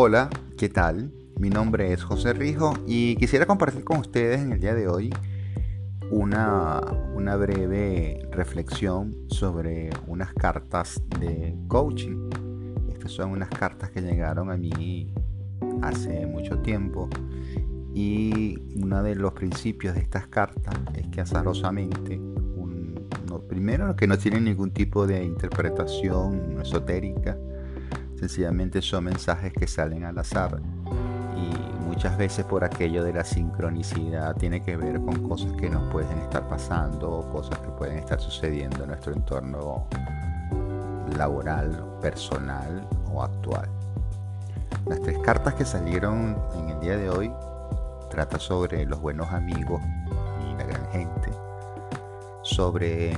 Hola, ¿qué tal? Mi nombre es José Rijo y quisiera compartir con ustedes en el día de hoy una, una breve reflexión sobre unas cartas de coaching. Estas son unas cartas que llegaron a mí hace mucho tiempo y uno de los principios de estas cartas es que azarosamente, primero que no tienen ningún tipo de interpretación esotérica, sencillamente son mensajes que salen al azar y muchas veces por aquello de la sincronicidad tiene que ver con cosas que nos pueden estar pasando o cosas que pueden estar sucediendo en nuestro entorno laboral, personal o actual. Las tres cartas que salieron en el día de hoy trata sobre los buenos amigos y la gran gente, sobre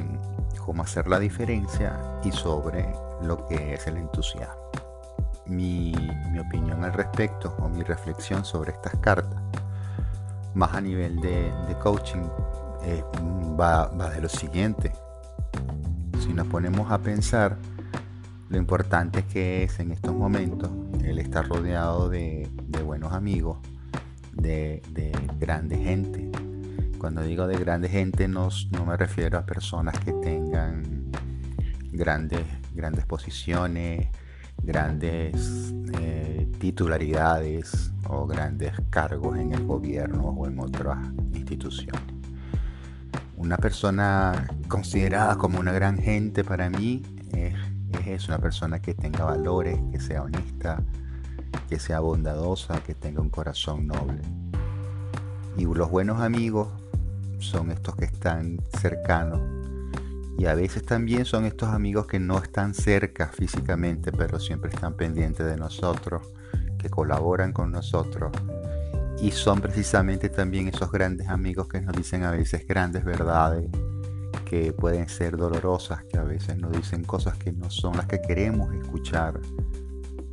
cómo hacer la diferencia y sobre lo que es el entusiasmo mi, opinión al respecto o mi reflexión sobre estas cartas, más a nivel de, coaching, eh, va, de lo siguiente. Si nos ponemos a pensar lo importante que es en estos momentos el estar rodeado de, buenos amigos, de, de, grande gente. Cuando digo de grande gente no, no me refiero a personas que tengan grandes, grandes posiciones, grandes eh, titularidades o grandes cargos en el gobierno o en otras instituciones. Una persona considerada como una gran gente para mí es, es una persona que tenga valores, que sea honesta, que sea bondadosa, que tenga un corazón noble. Y los buenos amigos son estos que están cercanos y a veces también son estos amigos que no están cerca físicamente, pero siempre están pendientes de nosotros, que colaboran con nosotros. Y son precisamente también esos grandes amigos que nos dicen a veces grandes verdades, que pueden ser dolorosas, que a veces nos dicen cosas que no son las que queremos escuchar,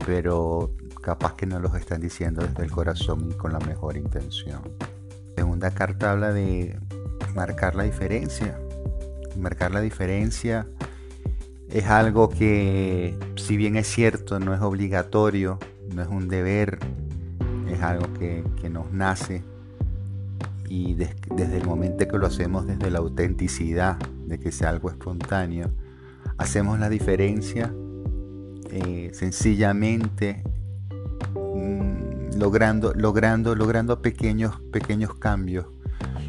pero capaz que nos los están diciendo desde el corazón y con la mejor intención. Segunda carta habla de marcar la diferencia marcar la diferencia. Es algo que, si bien es cierto, no es obligatorio, no es un deber, es algo que, nos nace. Y desde el momento que lo hacemos desde la autenticidad, de que sea algo espontáneo, hacemos la diferencia eh, sencillamente mm, logrando, logrando, logrando pequeños, pequeños cambios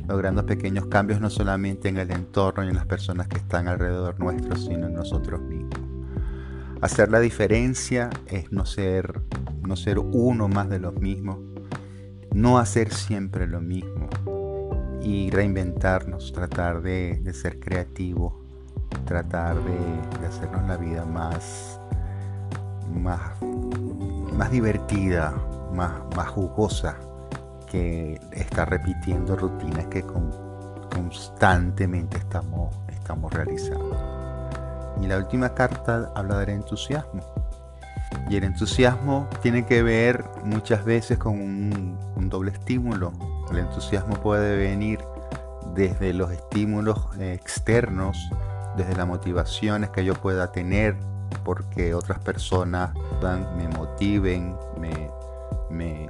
logrando pequeños cambios no solamente en el entorno y en las personas que están alrededor nuestro, sino en nosotros mismos. Hacer la diferencia es no ser, no ser uno más de los mismos, no hacer siempre lo mismo y reinventarnos, tratar de, ser creativos, tratar de, hacernos la vida más, más, más divertida, más, más jugosa que está repitiendo rutinas que constantemente estamos, estamos realizando. Y la última carta habla del entusiasmo. Y el entusiasmo tiene que ver muchas veces con un, doble estímulo. El entusiasmo puede venir desde los estímulos externos, desde las motivaciones que yo pueda tener, porque otras personas me motiven, me, me,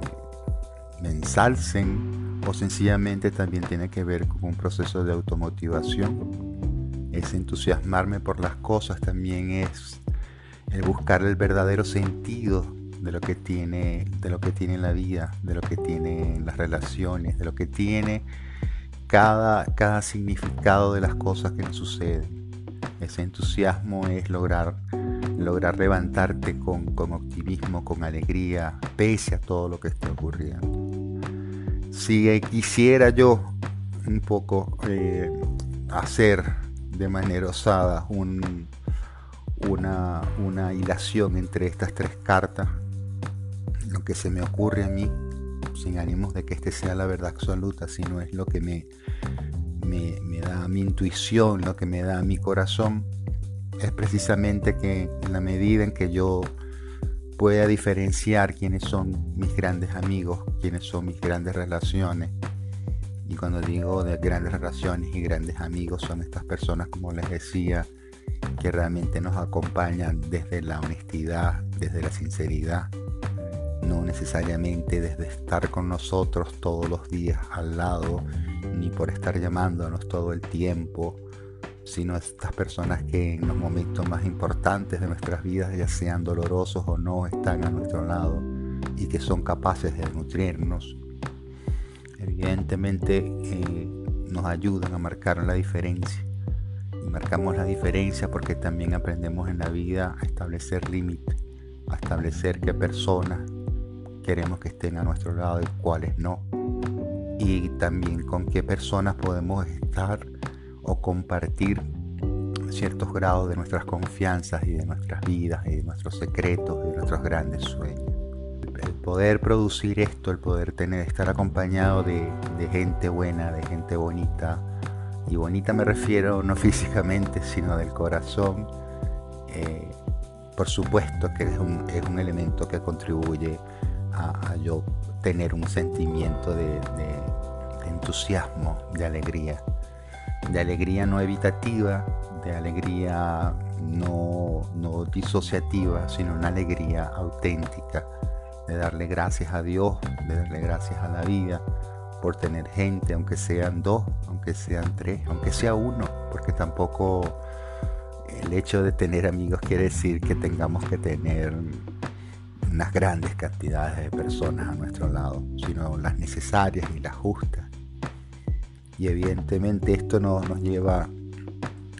me ensalcen o sencillamente también tiene que ver con un proceso de automotivación. Es entusiasmarme por las cosas, también es el buscar el verdadero sentido de lo que tiene, de lo que tiene la vida, de lo que tiene las relaciones, de lo que tiene cada, cada significado de las cosas que nos suceden. Ese entusiasmo es lograr, lograr levantarte con, con optimismo, con alegría, pese a todo lo que esté ocurriendo si quisiera yo un poco eh, hacer de manera osada una, una hilación entre estas tres cartas, lo que se me ocurre a mí, sin ánimos de que este sea la verdad absoluta, sino es lo que me, me, me da mi intuición, lo que me da mi corazón, es precisamente que en la medida en que yo pueda diferenciar quiénes son mis grandes amigos, quiénes son mis grandes relaciones. Y cuando digo de grandes relaciones y grandes amigos, son estas personas, como les decía, que realmente nos acompañan desde la honestidad, desde la sinceridad, no necesariamente desde estar con nosotros todos los días al lado, ni por estar llamándonos todo el tiempo, sino estas personas que en los momentos más importantes de nuestras vidas, ya sean dolorosos o no, están a nuestro lado y que son capaces de nutrirnos. Evidentemente eh, nos ayudan a marcar la diferencia. Y marcamos la diferencia porque también aprendemos en la vida a establecer límites, a establecer qué personas queremos que estén a nuestro lado y cuáles no. Y también con qué personas podemos estar o compartir ciertos grados de nuestras confianzas y de nuestras vidas y de nuestros secretos y de nuestros grandes sueños. El poder producir esto, el poder tener, estar acompañado de, gente buena, de gente bonita, y bonita me refiero no físicamente, sino del corazón, eh, por supuesto que es un, elemento que contribuye a, yo tener un sentimiento de entusiasmo, de alegría de alegría no evitativa, de alegría no, disociativa, sino una alegría auténtica, de darle gracias a Dios, de darle gracias a la vida por tener gente, aunque sean dos, aunque sean tres, aunque sea uno, porque tampoco el hecho de tener amigos quiere decir que tengamos que tener unas grandes cantidades de personas a nuestro lado, sino las necesarias y las justas y evidentemente esto nos, lleva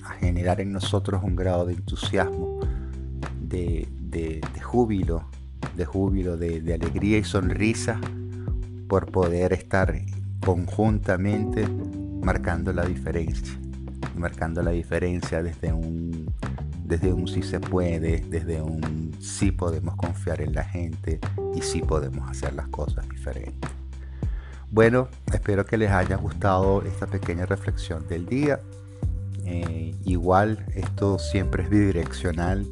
a generar en nosotros un grado de entusiasmo, de, júbilo, de júbilo, de, alegría y sonrisa por poder estar conjuntamente marcando la diferencia, marcando la diferencia desde un, desde un sí se puede, desde un sí podemos confiar en la gente y sí podemos hacer las cosas diferentes. Bueno, espero que les haya gustado esta pequeña reflexión del día. Eh, igual esto siempre es bidireccional.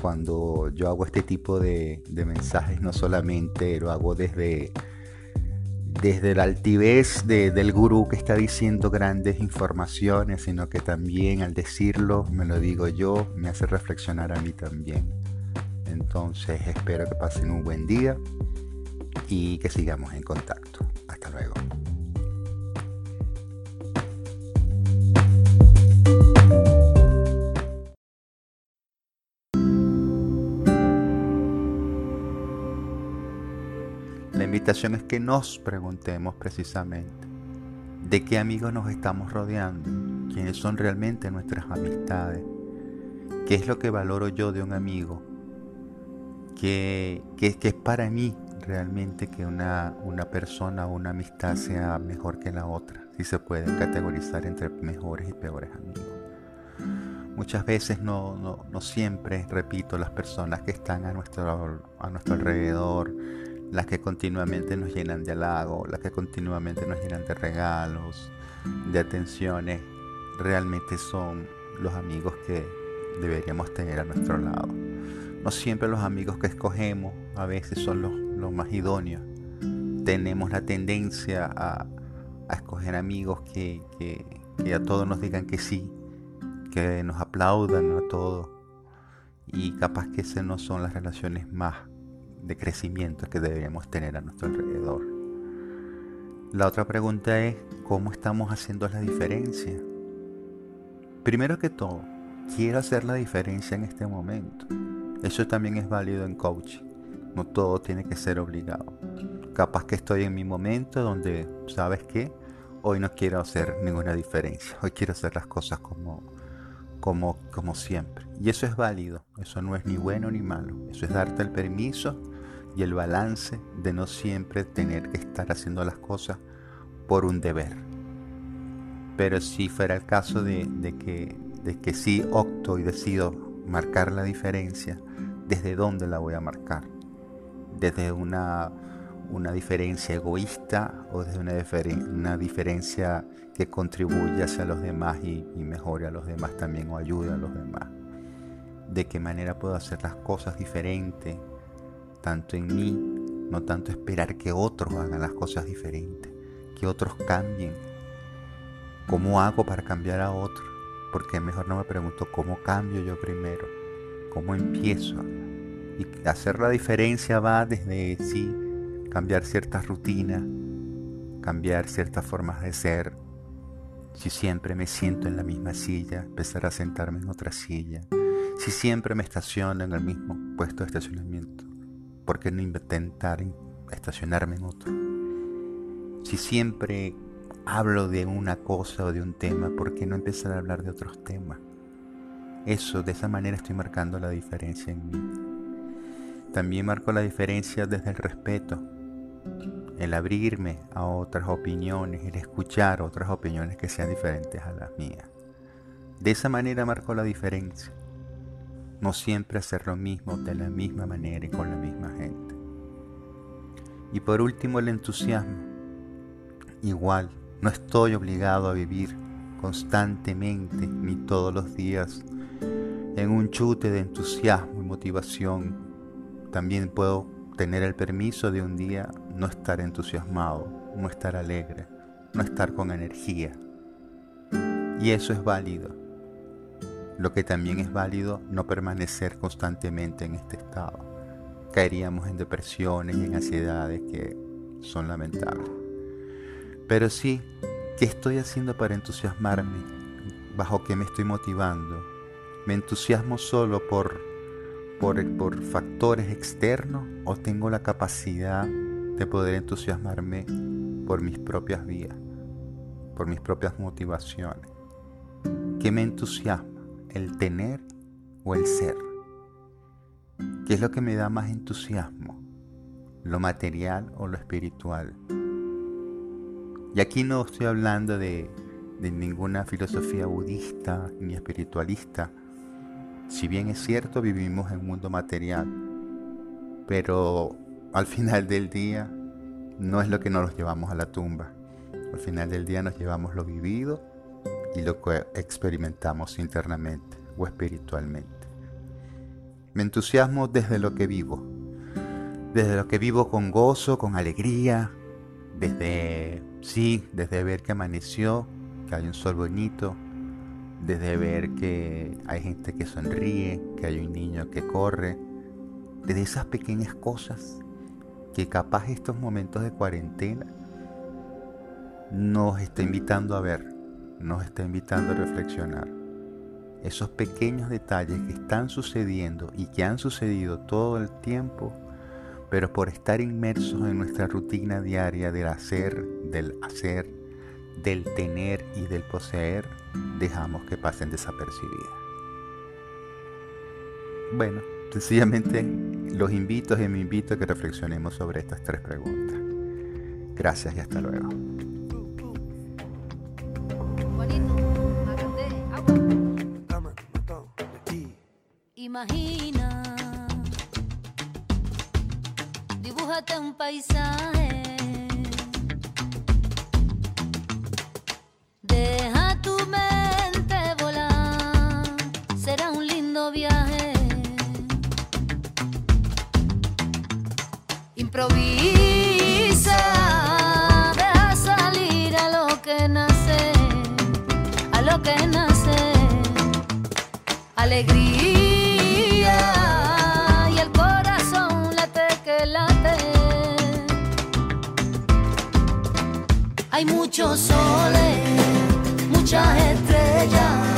Cuando yo hago este tipo de, mensajes, no solamente lo hago desde, desde la altivez del gurú que está diciendo grandes informaciones, sino que también al decirlo, me lo digo yo, me hace reflexionar a mí también. Entonces espero que pasen un buen día y que sigamos en contacto. Hasta luego. La invitación es que nos preguntemos precisamente de qué amigos nos estamos rodeando, quiénes son realmente nuestras amistades, qué es lo que valoro yo de un amigo, qué, qué, es para mí realmente que una, una persona o una amistad sea mejor que la otra, si se puede categorizar entre mejores y peores amigos. Muchas veces no, no, no siempre, repito, las personas que están a nuestro, a nuestro alrededor, las que continuamente nos llenan de halago, las que continuamente nos llenan de regalos, de atenciones, realmente son los amigos que deberíamos tener a nuestro lado. No siempre los amigos que escogemos a veces son los lo más idóneo. Tenemos la tendencia a, escoger amigos que, a todos nos digan que sí, que nos aplaudan a todos. Y capaz que esas no son las relaciones más de crecimiento que deberíamos tener a nuestro alrededor. La otra pregunta es, ¿cómo estamos haciendo la diferencia? Primero que todo, quiero hacer la diferencia en este momento. Eso también es válido en coaching. No todo tiene que ser obligado. Capaz que estoy en mi momento donde, ¿sabes qué? Hoy no quiero hacer ninguna diferencia. Hoy quiero hacer las cosas como, como, como siempre. Y eso es válido. Eso no es ni bueno ni malo. Eso es darte el permiso y el balance de no siempre tener que estar haciendo las cosas por un deber. Pero si fuera el caso de, de, que, de que sí opto y decido marcar la diferencia, ¿desde dónde la voy a marcar? Desde una, diferencia egoísta o desde una, una, diferencia que contribuye hacia los demás y, y mejore a los demás también o ayuda a los demás. De qué manera puedo hacer las cosas diferentes, tanto en mí, no tanto esperar que otros hagan las cosas diferentes, que otros cambien. ¿Cómo hago para cambiar a otros? Porque mejor no me pregunto cómo cambio yo primero, cómo empiezo Y hacer la diferencia va desde sí, cambiar ciertas rutinas, cambiar ciertas formas de ser. Si siempre me siento en la misma silla, empezar a sentarme en otra silla. Si siempre me estaciono en el mismo puesto de estacionamiento, ¿por qué no intentar estacionarme en otro? Si siempre hablo de una cosa o de un tema, ¿por qué no empezar a hablar de otros temas? Eso, de esa manera estoy marcando la diferencia en mí. También marco la diferencia desde el respeto, el abrirme a otras opiniones, el escuchar otras opiniones que sean diferentes a las mías. De esa manera marco la diferencia. No siempre hacer lo mismo de la misma manera y con la misma gente. Y por último el entusiasmo. Igual, no estoy obligado a vivir constantemente ni todos los días en un chute de entusiasmo y motivación. También puedo tener el permiso de un día no estar entusiasmado, no estar alegre, no estar con energía. Y eso es válido. Lo que también es válido no permanecer constantemente en este estado. Caeríamos en depresiones y en ansiedades que son lamentables. Pero sí, ¿qué estoy haciendo para entusiasmarme? ¿Bajo qué me estoy motivando? ¿Me entusiasmo solo por, por, factores externos o tengo la capacidad de poder entusiasmarme por mis propias vías, por mis propias motivaciones? ¿Qué me entusiasma? ¿El tener o el ser? ¿Qué es lo que me da más entusiasmo? ¿Lo material o lo espiritual? Y aquí no estoy hablando de, ninguna filosofía budista ni espiritualista. Si bien es cierto, vivimos en un mundo material, pero al final del día no es lo que nos llevamos a la tumba. Al final del día nos llevamos lo vivido y lo que experimentamos internamente o espiritualmente. Me entusiasmo desde lo que vivo, desde lo que vivo con gozo, con alegría, desde, sí, desde ver que amaneció, que hay un sol bonito, desde ver que hay gente que sonríe, que hay un niño que corre, desde esas pequeñas cosas que capaz estos momentos de cuarentena nos está invitando a ver, nos está invitando a reflexionar. Esos pequeños detalles que están sucediendo y que han sucedido todo el tiempo pero por estar inmersos en nuestra rutina diaria del hacer, del hacer, del tener y del poseer, dejamos que pasen desapercibidas. Bueno, sencillamente los invito y me invito a que reflexionemos sobre estas tres preguntas. Gracias y hasta luego. Imagina dibújate un paisaje. Improvisa, deja salir a lo que nace, a lo que nace. Alegría. Hay muchos soles, muchas estrellas